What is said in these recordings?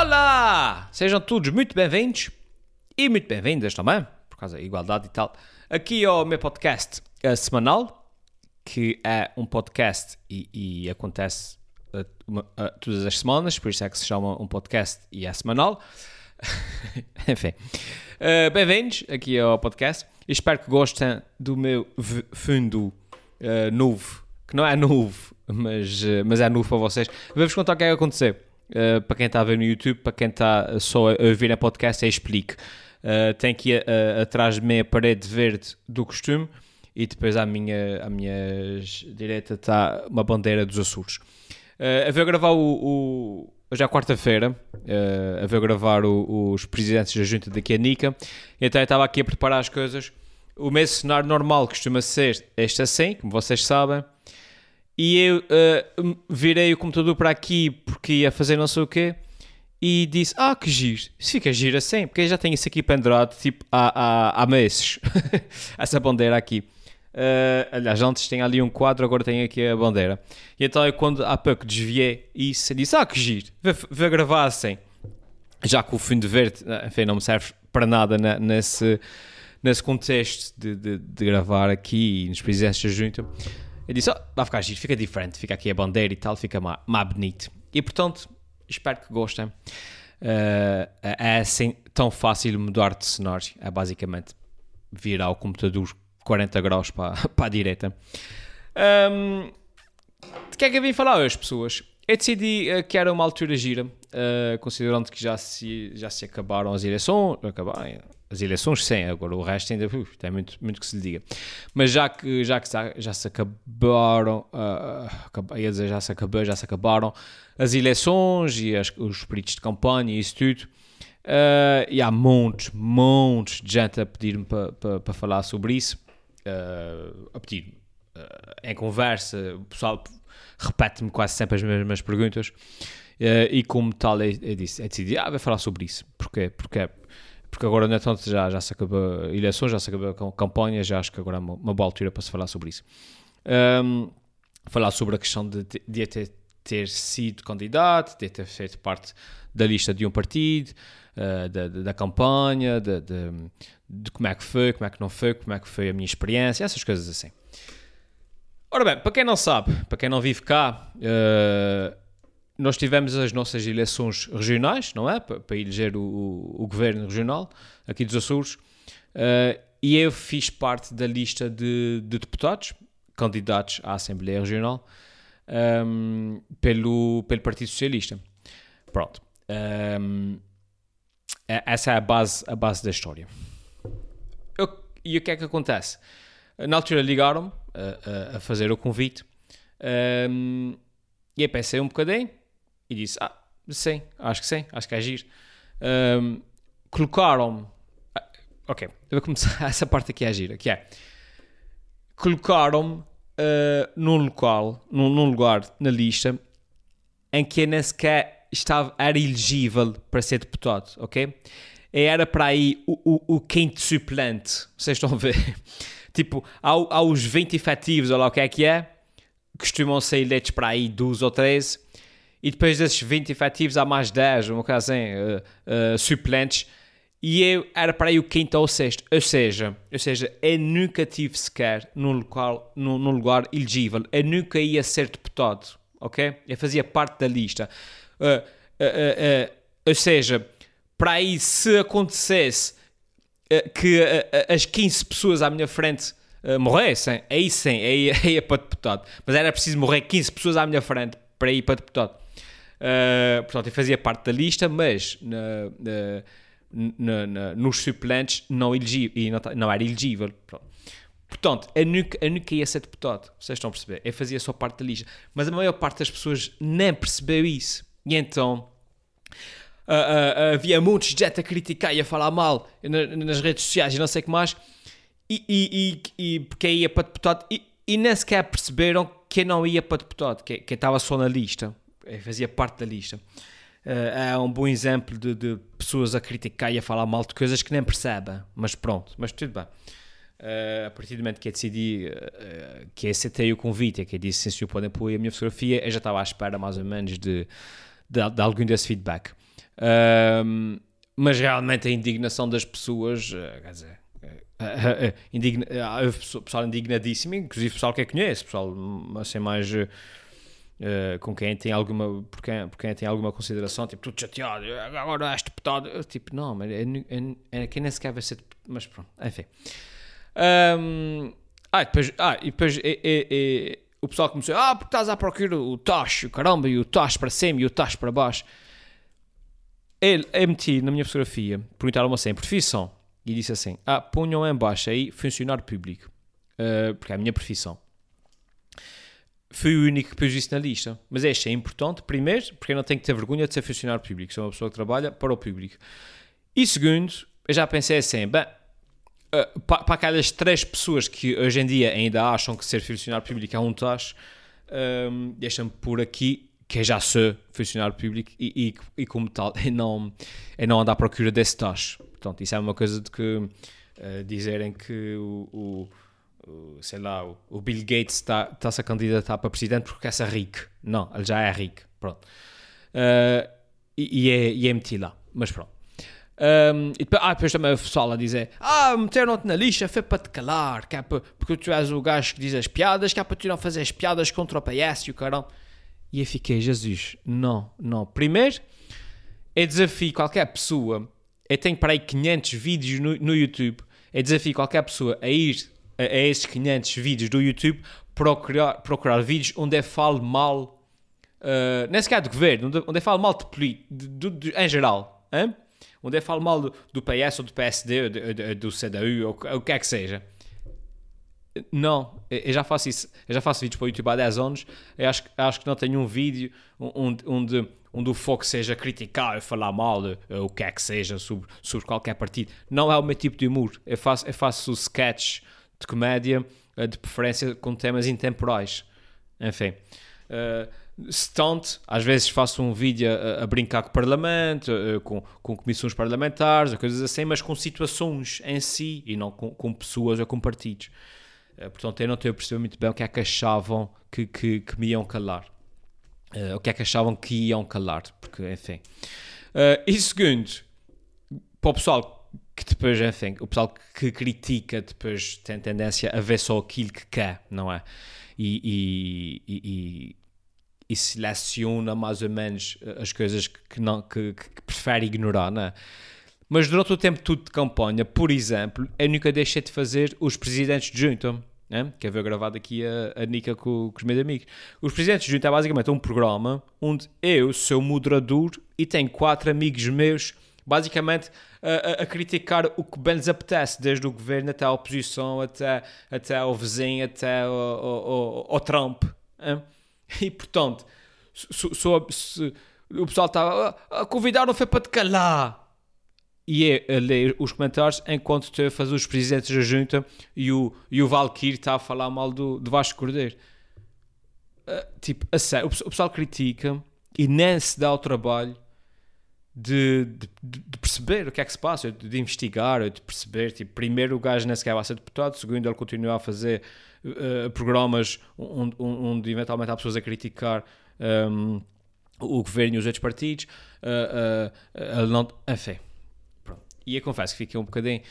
Olá! Sejam todos muito bem-vindos e muito bem-vindas também, por causa da igualdade e tal, aqui ao meu podcast uh, semanal, que é um podcast e, e acontece uh, uma, uh, todas as semanas, por isso é que se chama um podcast e é semanal. Enfim, bem-vindos aqui ao podcast. Espero que gostem do meu fundo novo, que não é novo, mas, mas é novo para vocês. Vou-vos contar o que é que aconteceu. Uh, para quem está a ver no YouTube, para quem está só a ouvir a podcast, é explique. Uh, tem aqui uh, atrás de mim a parede verde do costume e depois à minha, à minha direita está uma bandeira dos Açores. Uh, a ver gravar o, o hoje é quarta-feira, uh, a ver gravar o, os presidentes da junta daqui a Nica, então eu estava aqui a preparar as coisas. O meu cenário normal costuma ser este assim, como vocês sabem, e eu uh, virei o computador para aqui porque ia fazer não sei o quê e disse: Ah, que giro, isso fica giro assim, porque eu já tenho isso aqui pendurado tipo há, há, há meses, essa bandeira aqui. Uh, aliás, antes tinha ali um quadro, agora tenho aqui a bandeira. E então eu, quando há pouco desviei isso, disse: Ah, que giro, vou, gravar assim. Já que o fundo verde, enfim, não me serve para nada nesse, nesse contexto de, de, de gravar aqui nos presidentes junta. Eu disse, oh, vai ficar giro, fica diferente, fica aqui a bandeira e tal, fica mais bonito. E portanto, espero que gostem. Uh, é assim tão fácil mudar de cenário, é basicamente virar o computador 40 graus para, para a direita. Um, de que é que eu vim falar hoje, pessoas? Eu decidi uh, que era uma altura gira, uh, considerando que já se, já se acabaram as eleições, acabaram, as eleições sim, agora o resto ainda uh, tem muito, muito que se lhe diga. Mas já que já, que já, se acabaram, uh, ia dizer já se acabou, já se acabaram as eleições e as, os peritos de campanha e isso tudo, uh, e há montes, montes de gente a pedir-me para pa, pa falar sobre isso, uh, a pedir em conversa, o pessoal repete-me quase sempre as mesmas perguntas. e como tal, eu, eu disse, eu decidi, ah, vou falar sobre isso. Porquê? Porque porque agora não é tanto, já, já se acabou eleições, já se acabou a campanha, já acho que agora é uma, uma boa altura para se falar sobre isso. Um, falar sobre a questão de, de, de ter, ter, sido candidato, de ter feito parte da lista de um partido, uh, da, da, campanha, de, de, como é que foi, como é que não foi, como é que foi a minha experiência, essas coisas assim. Ora bem, para quem não sabe, para quem não vive cá, uh, nós tivemos as nossas eleições regionais, não é? Para, para eleger o, o, governo regional aqui dos Açores. Uh, e eu fiz parte da lista de, de deputados, candidatos à Assembleia Regional, um, ehm, pelo, pelo Partido Socialista. Pronto. Um, ehm, é, essa é a base, a base da história. Eu, e o que é que acontece? Na altura ligaram-me a, a, a, fazer o convite um, ehm, e eu pensei um bocadinho e disse: Ah, sim, acho que sim, acho que é giro. Um, Colocaram-me. Ah, ok, eu vou começar essa parte aqui é gira, que é colocaram-me uh, num local, num, num, lugar na lista em que nem sequer estava, era elegível para ser deputado, ok? Era para aí o, o, o quinto suplente, vocês estão a ver? tipo, ao, aos 20 efetivos, olha lá o que é que é, costumam ser eleitos para aí 12 ou 13 e depois desses 20 efetivos há mais 10, uma coisa assim, uh, uh, suplentes, e eu era para aí o quinto ou o sexto, ou seja, ou seja, eu nunca tive sequer num, local, num, num lugar elegível, eu nunca ia ser deputado, ok? Eu fazia parte da lista. Uh, ou seja, para aí se acontecesse que as 15 pessoas à minha frente morressem, aí sim, aí ia para deputado. Mas era preciso morrer 15 pessoas à minha frente para ir para deputado. Uh, portanto, eu fazia parte da lista, mas na, na, na, nos suplentes não, elegi, e não, não era elegível. Pronto. Portanto, eu nunca, eu nunca ia ser deputado. Vocês estão a perceber? Eu fazia só parte da lista. Mas a maior parte das pessoas nem percebeu isso. E então. Uh, uh, havia muitos gente a criticar e a falar mal nas redes sociais e não sei o que mais. E, e, e, e porque ia para deputado. E, e nem sequer perceberam que não ia para deputado, que, que estava só na lista. Eh, fazia parte da lista. Uh, é um bom exemplo de, de, pessoas a criticar e a falar mal de coisas que nem percebem, mas pronto, mas tudo bem. Uh, a partir do momento que eu decidi uh, que aceitei o convite, que eu disse sim, senhor, podem pôr a minha fotografia, eu já estava à espera mais ou menos de, de, de algum desse feedback. Um, mas realmente a indignação das pessoas, quer dizer, indigna, pessoal indignadíssimo, inclusive pessoal que eu conheço, pessoal assim mais Uh, com quem tem alguma por quem, por quem tem alguma consideração, tipo, tudo chateado, agora és deputado, tipo, não, mas é, é, é, quem nem sequer vai ser mas pronto, enfim. Um, ah, depois, ah, e depois o pessoal começou, ah, porque estás a procurar o tacho, caramba, e o tacho para cima e o tacho para baixo. Ele, eu meti na minha fotografia, perguntaram-me assim, profissão, e disse assim, ah, ponham em baixo aí funcionário público, uh, porque é a minha profissão fui o único que pôs isso na lista. Mas é, é importante, primeiro, porque eu não tenho que ter vergonha de ser funcionário público, sou uma pessoa que trabalha para o público. E segundo, eu já pensei assim, bem, uh, para, para, aquelas três pessoas que hoje em dia ainda acham que ser funcionário público é um tacho, um, deixa-me por aqui que eu já sou funcionário público e, e, e como tal, eu não, não ando à procura desse tacho. Portanto, isso é uma coisa de que uh, dizerem que o sei lá, o Bill Gates está-se tá a candidatar para presidente porque quer ser rico. Não, ele já é rico. Pronto. Uh, e, e, é, e é metido lá. Mas pronto. Um, e depois, ah, depois também o pessoal a dizer: Ah, meteram-te na lixa foi para te calar, que é para, porque tu és o gajo que diz as piadas, que é para tu não fazer as piadas contra o PS e o carão. E eu fiquei, Jesus, não, não. Primeiro, é desafio qualquer pessoa. Eu tenho para aí 500 vídeos no, no YouTube. É desafio qualquer pessoa a ir a, esses 500 vídeos do YouTube procurar, procurar vídeos onde é falo mal, uh, nem sequer do governo, onde, é falo mal de político, em geral, hein? onde é falo mal do, do PS ou do PSD ou do, do CDU ou o que é que seja. Não, eu já faço isso, eu já faço vídeos para o YouTube há 10 anos, eu acho, acho que não tenho um vídeo onde, onde, onde o foco seja criticar falar mal o que é que seja sobre, sobre qualquer partido. Não é o meu tipo de humor, eu faço, eu faço sketches de comédia, eh, de preferência com temas intemporais. Enfim. Uh, stunt, às vezes faço um vídeo a, a brincar com o Parlamento, uh, com, com comissões parlamentares, coisas assim, mas com situações em si e não com, com pessoas ou com partidos. Uh, portanto, eu não a perceber muito bem o que é que achavam que, que, que me iam calar. Uh, o que é que achavam que iam calar, porque, enfim. e segundo, para o pessoal que depois, enfim, o pessoal que critica depois tem tendência a ver só aquilo que quer, não é? E, e, e, e seleciona mais ou menos as coisas que, não, que, que prefere ignorar, não é? Mas durante o tempo tudo de campanha, por exemplo, eu nunca deixei de fazer os presidentes de junta, né? que havia gravado aqui a, a Nica com, com, os meus amigos. Os presidentes de junta é basicamente um programa onde eu sou moderador e tenho quatro amigos meus basicamente a, a, criticar o que bem lhes apetece, desde o governo até a oposição, até, até ao vizinho, até ao, Trump. Hein? E portanto, se, se, o pessoal estava a convidar não foi para te calar. E é a ler os comentários enquanto estou a fazer os presidentes da junta e o, e o Valkyrie está a falar mal do, do Vasco Cordeiro. Uh, tipo, a sério, o, o pessoal critica e nem se dá o trabalho de, de, de, perceber o que é que se passa, de, investigar, de perceber. Tipo, primeiro, o gajo nem sequer vai ser deputado, segundo, ele continua a fazer uh, programas onde, onde, eventualmente há pessoas a criticar um, ehm, o governo e os outros partidos. Uh, uh, ele não. Enfim, pronto. E eu confesso que fiquei um bocadinho.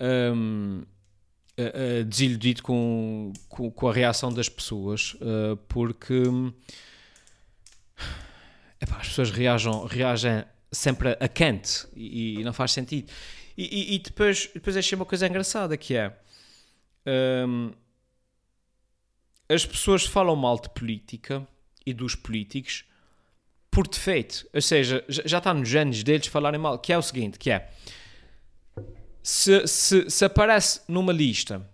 Um, ehm, desiludido com, com, com, a reação das pessoas, porque epá, as pessoas reagem, reagem sempre a quente e, e não faz sentido. E, e, e, depois, depois achei uma coisa engraçada que é um, as pessoas falam mal de política e dos políticos por defeito, ou seja, já está nos genes deles falarem mal, que é o seguinte, que é se, se, se aparece numa lista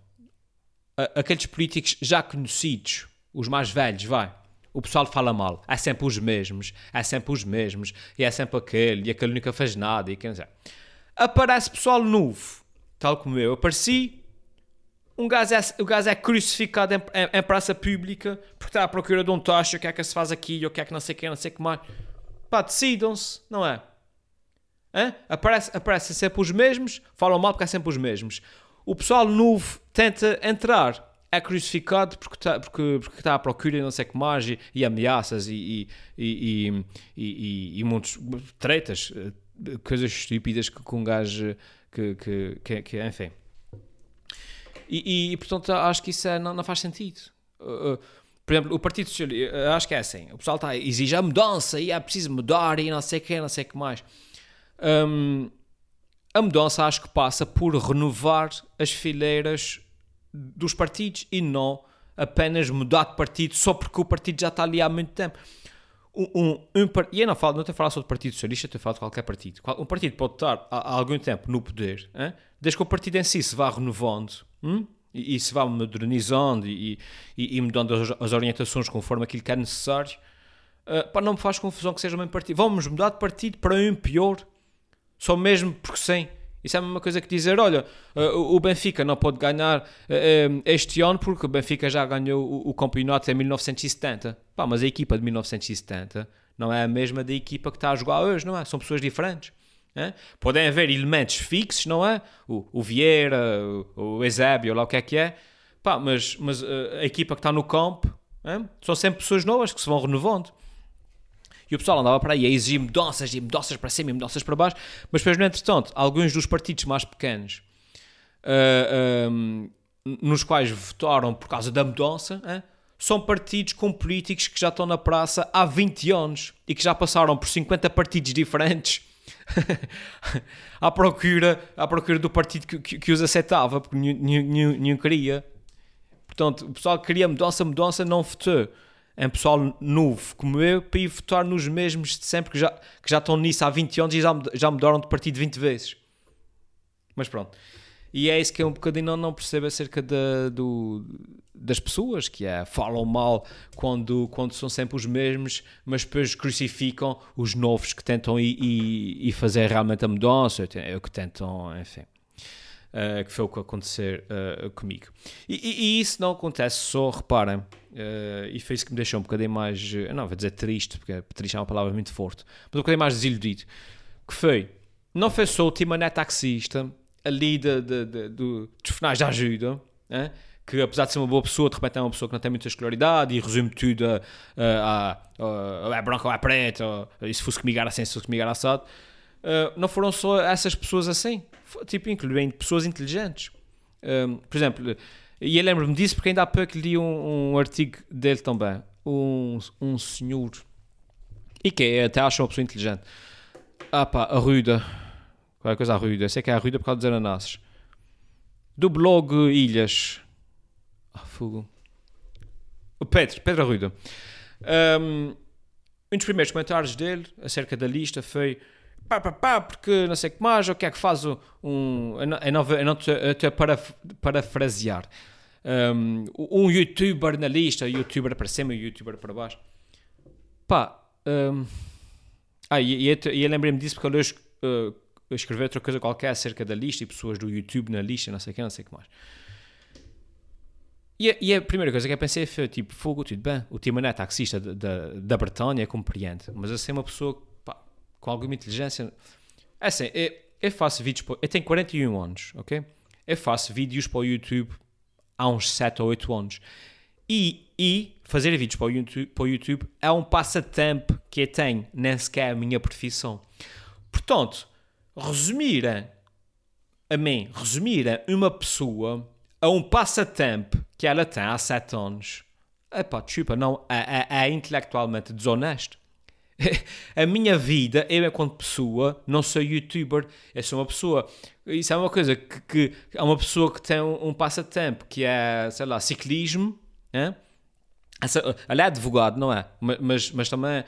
aqueles políticos já conhecidos, os mais velhos, vai, o pessoal fala mal. É sempre os mesmos, é sempre os mesmos, e é sempre aquele, e aquele nunca fez nada, e quem dizer. Aparece pessoal novo, tal como eu. Apareci, um gajo é, o gajo é crucificado em, em, em, praça pública porque está à procura de um taxa, o que é que se faz aqui, o que é que não sei o que, não sei que mais. Pá, decidam-se, não é? Hã? Aparece, aparecem sempre os mesmos, falam mal porque é sempre os mesmos. O pessoal novo tenta entrar é crucificado porque está porque, porque à procura de não sei que mais e, e ameaças e, e, e, e, muitos tretas, eh, coisas estúpidas que, com um gajo que, que, que, que enfim. E, portanto acho que isso é, não, não faz sentido. Uh, por exemplo, o Partido Socialista, acho que é assim, o pessoal está a a mudança e é preciso mudar e não sei o que, não sei que mais. Um, a mudança acho que passa por renovar as fileiras dos partidos e não apenas mudar de partido só porque o partido já está ali há muito tempo. Um, um, um e eu não, falo, não estou a falar só do Partido Socialista, estou a falar de qualquer partido. Um partido pode estar há, há algum tempo no poder, hein? desde que o partido em si se vá renovando hein? e, e, se vá modernizando e, e, e mudando as, as, orientações conforme aquilo que é necessário. Uh, pá, não me faz confusão que seja o mesmo partido. Vamos mudar de partido para um pior, só mesmo porque sim. Isso é a mesma coisa que dizer, olha, uh, o Benfica não pode ganhar uh, este ano porque o Benfica já ganhou o, campeonato em 1970. Pá, mas a equipa de 1970 não é a mesma da equipa que está a jogar hoje, não é? São pessoas diferentes. É? Podem haver elementos fixos, não é? O, o Vieira, o, o Eusébio, lá o que é que é. Pá, mas, mas a equipa que está no campo é? são sempre pessoas novas que se vão renovando. E o pessoal andava para aí a exigir mudanças e mudanças para cima e mudanças para baixo, mas depois, no entretanto, alguns dos partidos mais pequenos uh, um, nos quais votaram por causa da mudança são partidos com políticos que já estão na praça há 20 anos e que já passaram por 50 partidos diferentes. à, procura, à procura do partido que, que, que os aceitava, porque nenhum, nenhum, nenhum queria. Portanto, o pessoal que queria mudança, mudança, não votou um pessoal novo como eu para ir votar nos mesmos de sempre que já, que já estão nisso há 20 anos e já, já mudaram de partido 20 vezes. Mas pronto. E é isso que é um bocadinho não, não percebo acerca do, das pessoas, que é falam mal quando, quando são sempre os mesmos, mas depois crucificam os novos que tentam ir fazer realmente a mudança, ou que tentam, enfim. Uh, que foi o que aconteceu uh, comigo. E, e, e, isso não acontece só, reparem, uh, e foi isso que me deixou um bocadinho mais, não vou dizer triste, porque triste é uma palavra muito forte, mas um bocadinho mais desiludido, que foi, não foi só o Timoné taxista, ali de, de, de, de, dos finais de ajuda, que apesar de ser uma boa pessoa, de repente é uma pessoa que não tem muita escolaridade e resume tudo a, a, a, a é branco ou é preto, ou, e se fosse comigo era assim, se fosse comigo era assado, não foram só essas pessoas assim, tipo, incluindo pessoas inteligentes. Um, por exemplo, e eu lembro-me disso porque ainda há pouco li um, um artigo dele também. Um, um senhor. E que é, até acho uma pessoa inteligente. Ah pá, Arruda. Qual é a coisa Arruda? Eu sei que é Arruda por causa dos ananases. Do blog Ilhas. Ah, fogo. O Pedro, Pedro Arruda. Um, um dos primeiros comentários dele acerca da lista foi pá, pá, pá, porque não sei o que mais, o que é que faz um. Eu não, eu não a para, parafrasear. Um, um youtuber na lista, youtuber para cima e youtuber para baixo. Pá. Um, ah, e, e, eu lembrei-me disso porque eu uh, escrevi outra coisa qualquer acerca da lista e pessoas do YouTube na lista, não sei o que, não sei o que mais. E a, e a, primeira coisa que eu pensei foi tipo, fogo, tudo bem, o Timoné taxista da, da, da Bretanha compreende, mas assim uma pessoa com alguma inteligência. É assim, eu, eu faço vídeos. Eu tenho 41 anos, ok? Eu faço vídeos para o YouTube há uns 7 ou 8 anos. E, e fazer vídeos para o, YouTube, para o YouTube é um passatempo que eu tenho, nem sequer é a minha profissão. Portanto, resumir a mim, resumir uma pessoa a um passatempo que ela tem há 7 anos, epá, desculpa, não, é, é, é intelectualmente desonesto. a minha vida, eu enquanto pessoa, não sou youtuber, eu sou uma pessoa. Isso é uma coisa que, que é uma pessoa que tem um, um passatempo que é, sei lá, ciclismo. Hein? Essa, ela é advogado, não é? Mas, mas também, uh,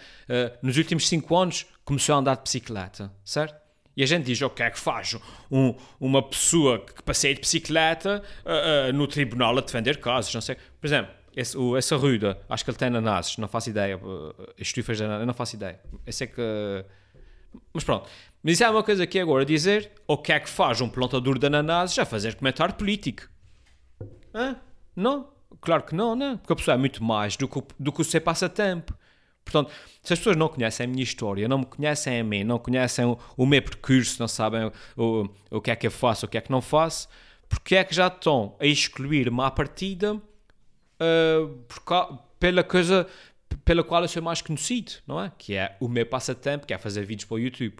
nos últimos 5 anos, começou a andar de bicicleta, certo? E a gente diz, o que é que faz um, uma pessoa que passeia de bicicleta uh, uh, no tribunal a defender casos, não sei. Por exemplo, esse, o, essa ruda, acho que ele tem ananases, não faço ideia. Estufas de ananases, não faço ideia. Eu sei que. Mas pronto. Mas isso é uma coisa que é agora dizer o que é que faz um plantador de ananases a fazer comentário político. Hã? Não? Claro que não, né? Porque a pessoa é muito mais do que, do que o seu passatempo. Portanto, se as pessoas não conhecem a minha história, não me conhecem a mim, não conhecem o, o meu percurso, não sabem o, o que é que eu faço, o que é que não faço, porque é que já estão a excluir-me à partida uh, por, pela coisa pela qual eu sou mais conhecido, não é? Que é o meu passatempo, que é fazer vídeos para o YouTube.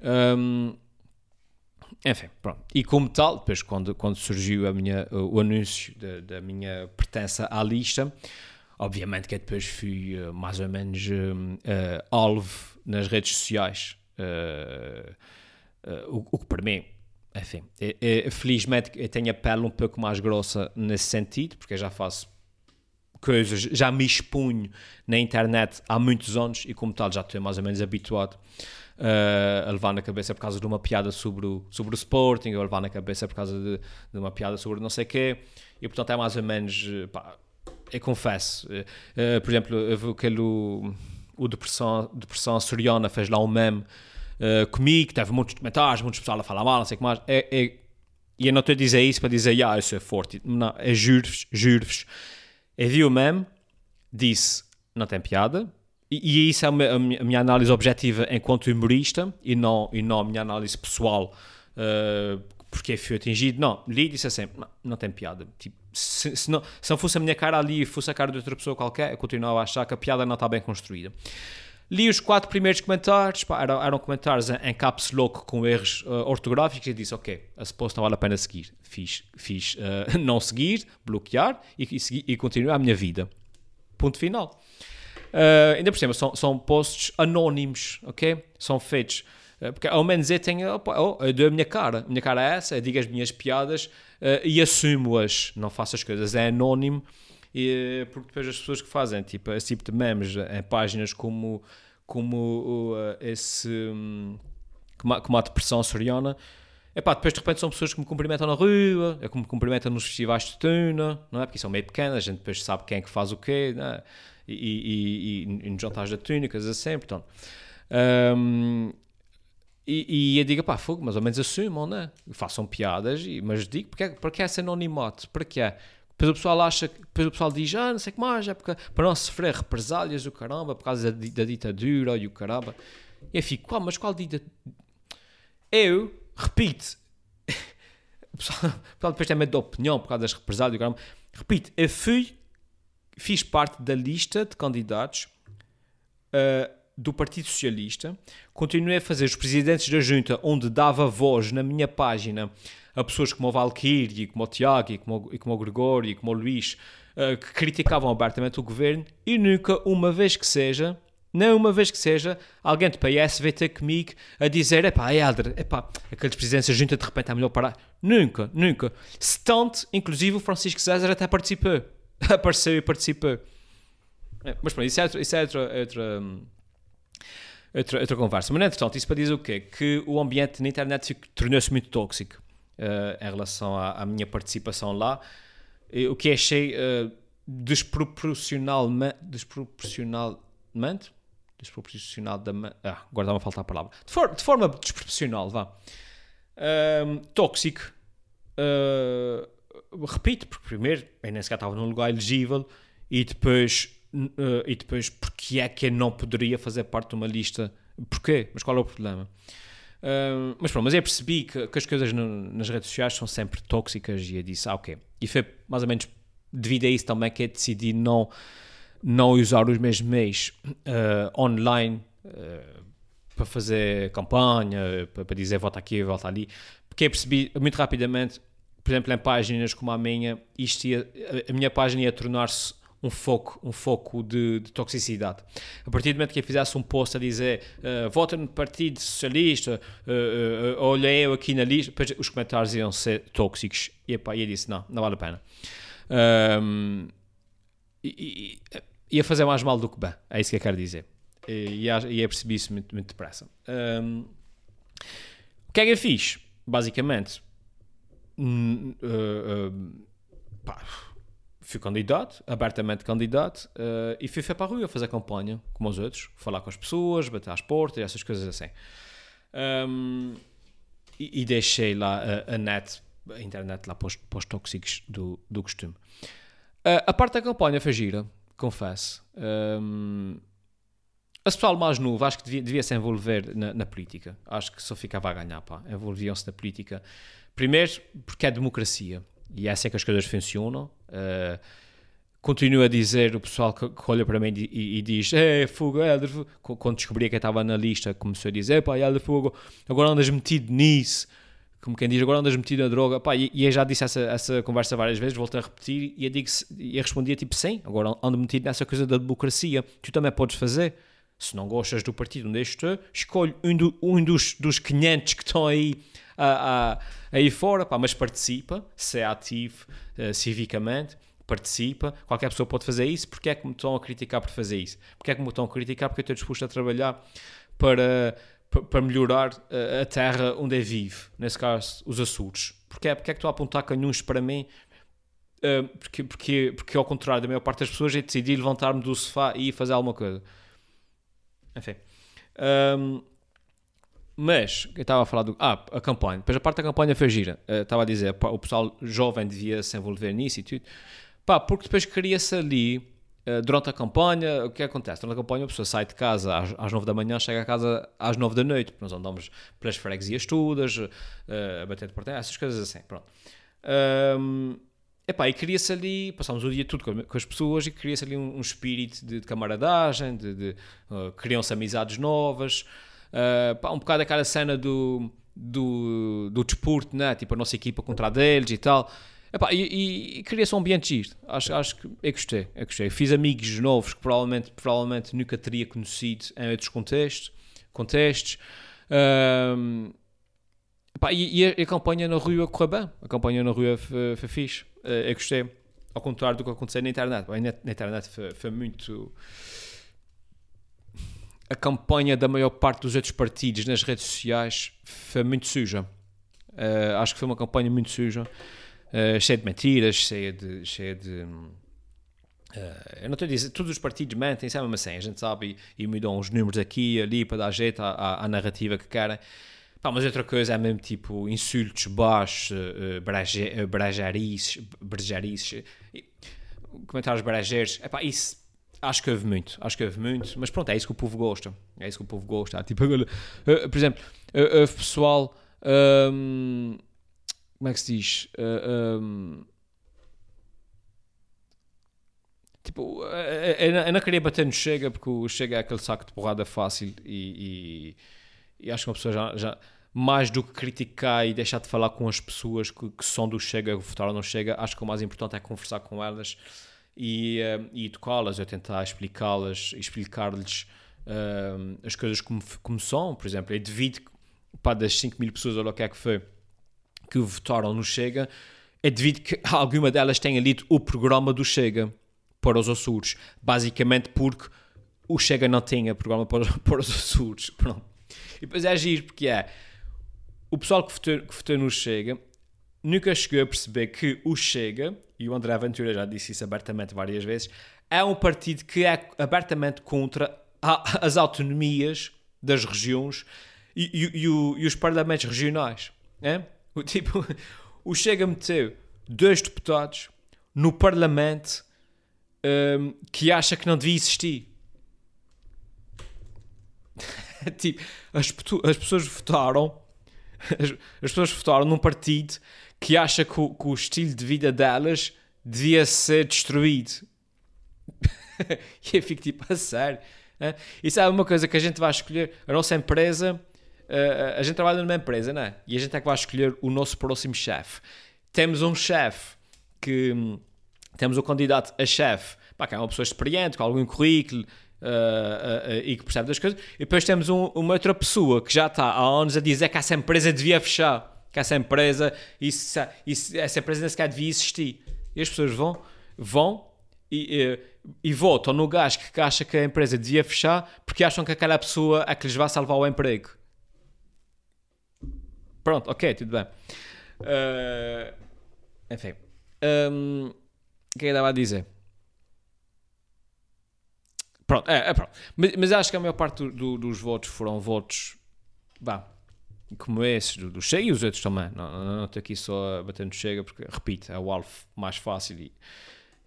Um, enfim, pronto. E como tal, depois quando, quando surgiu a minha, o anúncio da, da minha pertença à lista, obviamente que depois fui uh, mais ou menos uh, alvo nas redes sociais. Uh, o, o, que para mim, enfim, é, é, felizmente eu tenho a pele um pouco mais grossa nesse sentido, porque eu já faço coisas, já me expunho na internet há muitos anos e como tal já estou mais ou menos habituado uh, a levar na cabeça por causa de uma piada sobre o, sobre o Sporting, ou a levar na cabeça por causa de, de uma piada sobre não sei o quê, e portanto é mais ou menos, pá, eu confesso, uh, por exemplo, eu aquele, o, o Depressão, Depressão Açoriana fez lá um meme uh, comigo, teve muitos comentários, muitos pessoal a falar mal, não sei o que mais, é, é, e eu não estou a dizer isso para dizer, ah, eu sou forte, não, é juro-vos, juro-vos, eu vi o meme, disse, não tem piada, e, e isso é a minha, a minha, análise objetiva enquanto humorista e não, e não a minha análise pessoal uh, porque fui atingido. Não, li disse assim: não, não tem piada. Tipo, se, se, não, se não fosse a minha cara ali e fosse a cara de outra pessoa qualquer, eu continuava a achar que a piada não está bem construída. Li os quatro primeiros comentários, pá, eram, eram, comentários em, em caps lock com erros uh, ortográficos e disse, ok, a post não vale a pena seguir. Fiz, fiz uh, não seguir, bloquear e, e, e continuar a minha vida. Ponto final. Uh, ainda por cima, são, são posts anónimos, ok? São feitos. Uh, porque ao menos eu tenho. Opa, oh, eu dou a minha cara. A minha cara é essa, eu digo as minhas piadas uh, e assumo-as. Não faço as coisas. É anónimo. E, porque depois as pessoas que fazem tipo, esse tipo de memes em páginas como, como esse. Um, como, como a depressão soriana. Epá, depois de repente são pessoas que me cumprimentam na rua, é que me cumprimentam nos festivais de tuna, não é? Porque são meio pequenas, a gente depois sabe quem é que faz o quê, não é? E, e, e, nos jantares da túnicas assim, portanto. Um, e, e eu digo, pá, fogo, mais ou menos assumam, né? Façam piadas, e, mas digo, porque, porque é esse anonimato? Para quê? Depois o pessoal acha, depois o pessoal diz, ah, não sei o que mais, é porque, para não sofrer represálias, o caramba, por causa da, da ditadura e o caramba. E eu fico, qual, mas qual ditadura? Eu, repito, o pessoal, o pessoal depois tem medo de opinião por causa das represálias, o caramba. Repito, eu fui fiz parte da lista de candidatos uh, do Partido Socialista, continuei a fazer os presidentes da junta, onde dava voz na minha página a pessoas como o Valkyrie, como o Tiago, e como, e como o Gregório, e como o Luís, uh, que criticavam abertamente o governo, e nunca, uma vez que seja, não uma vez que seja, alguém de PS veio ter comigo a dizer: epá, Helder, epá, aqueles presidentes junta de repente é melhor parar. Nunca, nunca. Se tanto, inclusive o Francisco César até participou. apareceu e participou. É, mas pronto, isso é, isso é outra, outra, outra, outra conversa. Mas, entretanto, isso para dizer o quê? Que o ambiente na internet tornou-se muito tóxico uh, em relação à, à, minha participação lá. E, o que achei uh, desproporcionalmente, desproporcionalmente desproporcional da ah, agora dá-me a faltar a palavra de, for, de forma desproporcional vá uh, tóxico uh, repito, porque primeiro eu nem sequer estava num lugar elegível e depois, uh, e depois porque é que eu não poderia fazer parte de uma lista. Porquê? Mas qual é o problema? Uh, mas pronto, mas eu percebi que, que as coisas no, nas redes sociais são sempre tóxicas e eu disse, ah, ok. E foi mais ou menos devido a isso também que eu decidi não, não usar os meus meios uh, online uh, para fazer campanha, para, para dizer vota aqui, vota ali, porque eu percebi muito rapidamente por exemplo, em páginas como a minha, isto ia, a minha página ia tornar-se um foco, um foco de, de, toxicidade. A partir do momento que eu fizesse um post a dizer uh, vota no Partido Socialista, uh, uh, olha eu aqui na lista, depois os comentários iam ser tóxicos. E epá, eu disse: não, não vale a pena. Um, e, e, ia fazer mais mal do que bem, é isso que eu quero dizer. E, eu percebi isso muito, muito depressa. Um, o que é que eu fiz? Basicamente, uh, pá, fui candidato, abertamente candidato, uh, e fui, fui para a rua fazer campanha, como os outros, falar com as pessoas, bater às portas, essas coisas assim. Um, e, e, deixei lá a, a, net, a internet lá para os, tóxicos do, do costume. A parte da campanha foi gira, confesso. Um, esse pessoal mais novo acho que devia, devia se envolver na, na, política. Acho que só ficava a ganhar, pá. Envolviam-se na política Primeiro, porque é democracia. e é assim que as coisas funcionam. Uh, continuo a dizer, o pessoal que, que olha para mim e, e, diz: É, fogo, Helder. Quando descobri que estava na lista, começou a dizer: Pá, Helder, fogo, agora andas metido nisso. Como quem diz, agora andas metido na droga. Pá, e, e eu já disse essa, essa conversa várias vezes, volto a repetir, e eu, digo, eu respondia tipo: Sim, agora ando metido nessa coisa da democracia. Tu também podes fazer. Se não gostas do partido onde estou, escolhe um, do, um dos, dos 500 que estão aí a, a, aí fora, pá, mas participa, se é ativo uh, civicamente, participa, qualquer pessoa pode fazer isso, porque é que me estão a criticar por fazer isso? Porque é que me estão a criticar porque eu estou disposto a trabalhar para, para melhorar a terra onde eu vivo, nesse caso os Açores. Porque é, porque é que estou a apontar canhões para mim? Uh, porque, porque, porque ao contrário da maior parte das pessoas, eu decidi levantar-me do sofá e fazer alguma coisa. Enfim. Um, mas, eu estava a falar do. Ah, a campanha. Depois a parte da campanha foi gira. Uh, estava a dizer, o pessoal jovem devia se envolver nisso e tudo. Pá, porque depois cria-se ali, uh, durante a campanha, o que acontece? Durante a campanha a pessoa sai de casa às, às 9 da manhã, chega a casa às 9 da noite. Nós andamos pelas freguesias todas, uh, a bater de porta, essas coisas assim. Pronto. Um, Epá, e cria-se ali, passámos o dia tudo com, as pessoas e cria-se ali um, um, espírito de, de camaradagem, de, de uh, criam-se amizades novas, uh, pá, um bocado aquela cena do, do, do desporto, né? tipo a nossa equipa contra a deles e tal. Epá, e, e, e cria-se um ambiente giro. Acho, acho que eu gostei, eu gostei. Fiz amigos novos que provavelmente, provavelmente nunca teria conhecido em outros contextos. contextos. Um, e, e a, campanha na rua correu bem. A campanha na rua foi, foi fixe. Eu gostei. Ao contrário do que aconteceu na internet. Na, na internet foi, foi muito a campanha da maior parte dos outros partidos nas redes sociais foi muito suja. Uh, acho que foi uma campanha muito suja, uh, cheia de mentiras, cheia de. Cheia de uh, eu não estou a dizer, todos os partidos mentem, sabe, mas assim, a gente sabe e, e dão uns números aqui e ali para dar jeito à, à, à narrativa que querem. Pá, mas outra coisa é mesmo tipo insultos baixos, uh, brajarices, brajarices, comentários brajeiros. Epá, isso Acho que houve muito, acho que houve muito, mas pronto, é isso que o povo gosta. É isso que o povo gosta. Tipo, uh, por exemplo, uh, uh, pessoal. Um, como é que se diz? Um, tipo, eu não queria bater no Chega porque o Chega é aquele saco de porrada fácil e, e, e acho que uma pessoa já, já, mais do que criticar e deixar de falar com as pessoas que, que são do Chega, que votaram no Chega, acho que o mais importante é conversar com elas e, uh, e educá-las, eu tentar explicá-las, explicar-lhes uh, as coisas como, como são. Por exemplo, é devido para das 5 mil pessoas, ou o que é que foi, que votaram no Chega, é devido que alguma delas tenha lido o programa do Chega para os Açores, basicamente porque o Chega não tinha programa para, para os Açores. Pronto. E depois é agir, porque é o pessoal que votou, que votou no Chega nunca chegou a perceber que o Chega, e o André Ventura já disse isso abertamente várias vezes, é um partido que é abertamente contra a, as autonomias das regiões e, e, e, o, e os parlamentos regionais. É? O, tipo, o Chega meteu dois deputados no parlamento um, que acha que não devia existir. tipo, as, as pessoas votaram as, as pessoas votaram num partido que acha que o, que o estilo de vida delas devia ser destruído. e eu fico tipo, a sério. É? Isso é uma coisa que a gente vai escolher. A nossa empresa, a gente trabalha numa empresa, não é? E a gente é que vai escolher o nosso próximo chefe. Temos um chefe que. Temos o um candidato a chefe, que é uma pessoa experiente, com algum currículo, Uh, uh, uh, e que percebe das coisas. E depois temos um, uma outra pessoa que já está há anos a dizer que essa empresa devia fechar que essa empresa, isso, isso, essa empresa nem sequer devia existir. E as pessoas vão, vão e, e, e votam no gajo que acha que a empresa devia fechar porque acham que aquela pessoa é que lhes vai salvar o emprego. Pronto, ok, tudo bem. Enfim. Um, o que é que eu estava a dizer? Pronto, é, é pronto. Mas, mas, acho que a maior parte do, do, dos votos foram votos. Vá, como esses do, do Chega e os outros também. Não, não, não estou aqui só no Chega, porque, repito, é o alvo mais fácil e,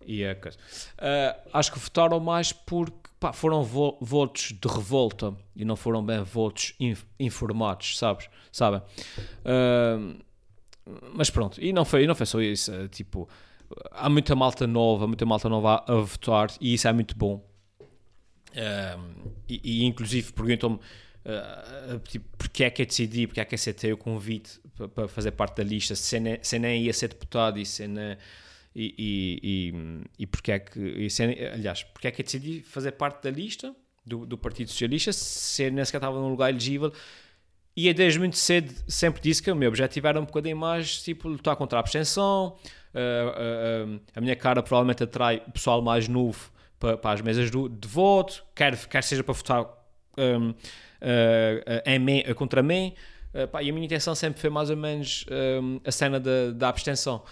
e é coisa. Uh, acho que votaram mais porque pá, foram vo votos de revolta e não foram bem votos inf informados, sabes? Sabem? Uh, mas pronto, e não foi, não foi só isso. eh, Tipo, há muita malta nova, muita malta nova a, a votar e isso é muito bom. E, e inclusive perguntam-me uh, tipo, porque é que eu decidi, porque é que aceitei o convite para, para fazer parte da lista, se nem, se nem ia ser deputado e se nem, e, e, e, porque é que, e se, aliás, porque é que eu decidi fazer parte da lista do, do Partido Socialista, se nem sequer estava num lugar elegível e eu desde muito cedo sempre disse que o meu objetivo era um bocadinho mais tipo lutar contra a abstenção. Uh, uh, a minha cara provavelmente atrai pessoal mais novo para, para as mesas do, de voto, quer, quer seja para votar um, em mim, contra mim. Pá, e a minha intenção sempre foi mais ou menos um, a cena da, da abstenção.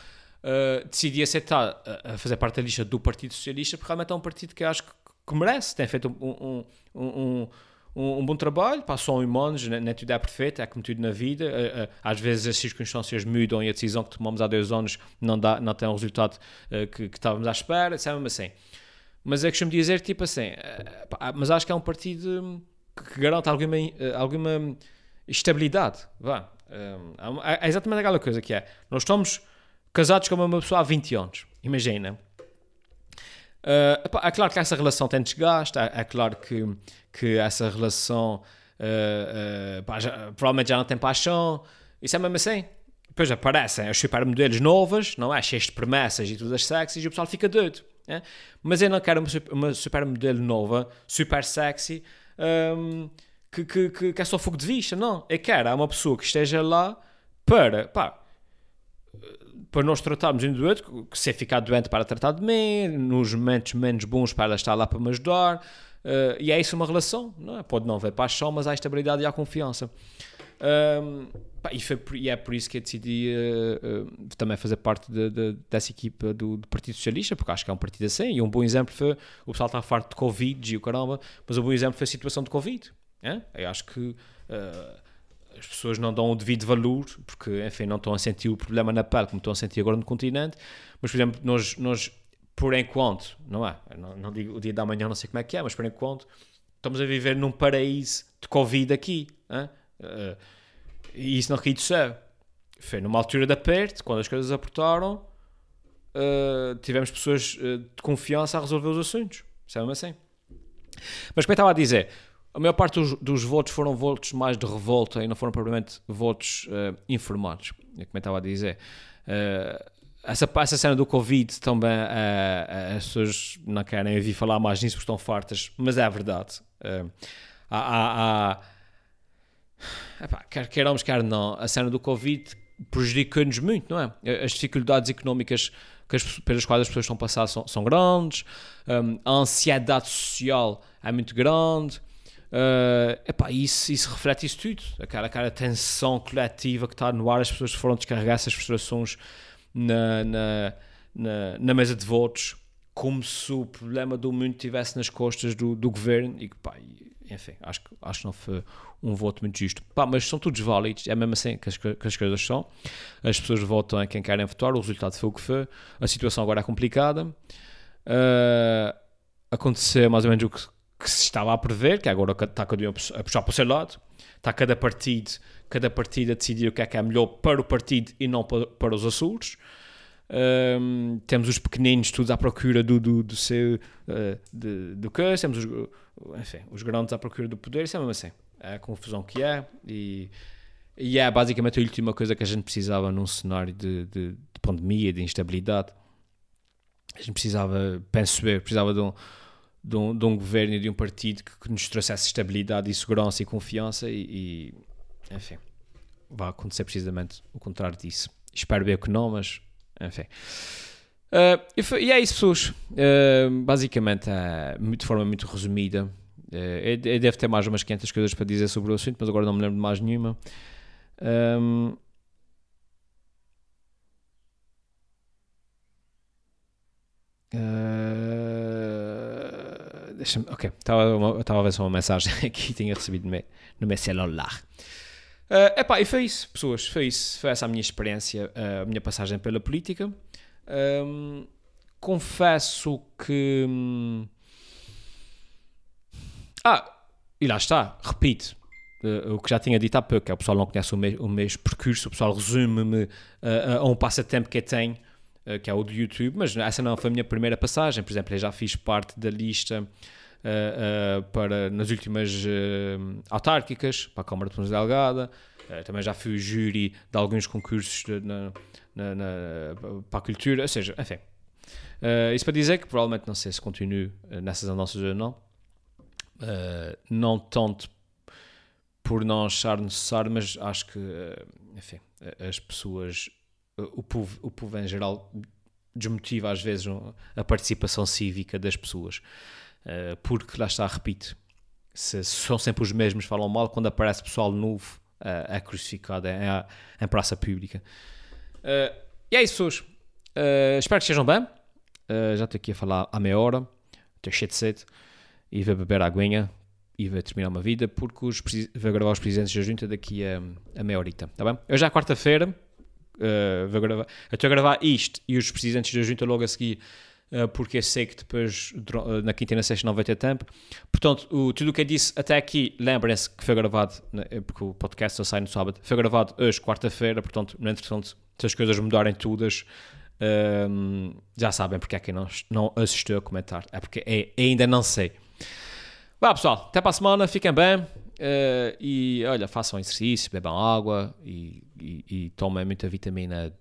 decidi aceitar a fazer parte da lista do Partido Socialista porque realmente é um partido que acho que, que merece, tem feito um, um, um um, um, bom trabalho, passou um humanos, não é tudo é perfeito, é como tudo na vida. Às vezes as circunstâncias mudam e a decisão que tomamos há dois anos não, dá, não tem o resultado que, que estávamos à espera, é mesmo assim. Mas é que costumo dizer, tipo assim, mas acho que é um partido que garante alguma, alguma estabilidade. Vá. É exatamente aquela coisa que é. Nós estamos casados com uma pessoa há 20 anos, imagina. Uh, é claro que essa relação tem desgaste, é, é claro que, que essa relação uh, pá, já, provavelmente já não tem paixão, isso é mesmo assim. Depois aparecem os supermodelos novas, não é? Cheios de promessas e todas sexy, e o pessoal fica doido. É? Mas eu não quero uma, uma supermodelo nova, super sexy, um, que, que, que, que é só fogo de vista, não. Eu quero uma pessoa que esteja lá para, pá, para nós tratarmos um do outro, que se é ficar doente para tratar de mim, nos momentos menos bons para ela estar lá para me ajudar, uh, e é isso uma relação, não é? Pode não haver paixão, mas há estabilidade e há confiança. Um, pá, e, foi, e, é por isso que eu decidi uh, uh, também fazer parte de, de, dessa equipa do, do, Partido Socialista, porque acho que é um partido assim, e um bom exemplo foi, o pessoal está farto de Covid e o caramba, mas um bom exemplo foi a situação de Covid. É? Eu acho que as pessoas não dão o devido valor, porque, enfim, não estão a sentir o problema na pele como estão a sentir agora no continente. Mas, por exemplo, nós, nós por enquanto, não é? Não, não, digo o dia da manhã, não sei como é que é, mas por enquanto estamos a viver num paraíso de Covid aqui. Uh, e isso não ri do céu. Foi numa altura de aperto, quando as coisas apertaram, uh, tivemos pessoas uh, de confiança a resolver os assuntos. Sabe assim? Mas como eu estava a dizer, a maior parte dos, dos, votos foram votos mais de revolta e não foram propriamente votos uh, informados, como eu estava a dizer. Uh, essa, essa cena do Covid também, uh, as pessoas não querem ouvir falar mais nisso porque estão fartas, mas é verdade. há, há, há epá, quer quer não, a cena do Covid prejudicou-nos muito, não é? As dificuldades económicas as, pelas quais as pessoas estão a passar são, são grandes, um, a ansiedade social é muito grande, Uh, epá, isso, isso reflete isso tudo. Aquela, aquela tensão coletiva que está no ar, as pessoas foram descarregar essas frustrações na, na, na, na, mesa de votos, como se o problema do mundo estivesse nas costas do, do governo. E pá, enfim, acho, acho que não foi um voto muito justo. Pá, mas são todos válidos, é mesmo assim que as, que as coisas são. As pessoas votam em quem querem votar, o resultado foi o que foi. A situação agora é complicada. Uh, aconteceu mais ou menos o que que se estava a prever, que agora está cada um a puxar para o seu lado, está cada partido, cada partido a decidir o que é que é melhor para o partido e não para, para os Açores. Um, temos os pequeninos todos à procura do, do, do seu uh, de, do que temos os, enfim, os grandes à procura do poder, isso é mesmo assim, é a confusão que é e, e é basicamente a última coisa que a gente precisava num cenário de, de, de pandemia, de instabilidade. A gente precisava, penso eu, precisava de um, de um, de um governo e de um partido que, que, nos trouxesse estabilidade e segurança e confiança e, enfim, vai acontecer precisamente o contrário disso. Espero bem que não, mas enfim. Uh, e, e, é isso, pessoas. Uh, basicamente, é, de forma muito resumida. Uh, eu, devo ter mais umas 500 coisas para dizer sobre o assunto, mas agora não me lembro de mais nenhuma. Um, Uh, Deixa-me. Ok, estava a ver só uma mensagem que tinha recebido no meu, no meu celular. Uh, epá, e foi isso, pessoas, foi isso. Foi essa a minha experiência, uh, a minha passagem pela política. Um, confesso que. Hum, ah, e lá está, repito. uh, o que já tinha dito há pouco, é o pessoal não conhece o, me, o mesmo percurso, o pessoal resume-me uh, a um passatempo que eu tenho, uh, que é o do YouTube, mas essa não foi a minha primeira passagem, por exemplo, eu já fiz parte da lista para, nas últimas autárquicas, para a Câmara de Pontes Delgada, também já fui júri de alguns concursos de, na, na, na, para a cultura, ou seja, enfim. isso para dizer que provavelmente não sei se continuo nessas andanças ou não, não tanto por não achar necessário, mas acho que, eh, enfim, as pessoas, o povo, o povo em geral desmotiva às vezes a participação cívica das pessoas, eh, porque lá está, repito, se são sempre os mesmos falam mal, quando aparece pessoal novo eh, é crucificado é, em praça pública. E é isso, pessoas. Espero que estejam bem. Já estou aqui a falar há meia hora, estou cheio de sede e vou beber aguinha e vai terminar uma vida porque os, vai gravar os presidentes da junta daqui a, a meia horita, tá bem? Eu já quarta-feira uh, vou gravar, eu estou a gravar isto e os presidentes da junta logo a seguir uh, porque eu sei que depois uh, na quinta e na sexta não vai ter tempo. Portanto, o, tudo o que eu disse até aqui, lembrem-se que foi gravado, né, porque o podcast só sai no sábado, foi gravado hoje, quarta-feira, portanto, no entretanto, se as coisas mudarem todas, um, já sabem porque é que não, não assistiu a comentar. É porque é, ainda não sei. Vá pessoal, até para a semana, fiquem bem uh, e olha, façam exercício, bebam água e, e, e tomem muita vitamina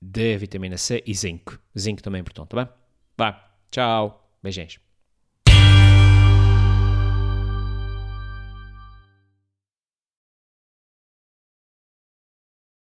D, vitamina C e zinco. Zinco também é importante, tá bem? Vá, tchau, beijinhos.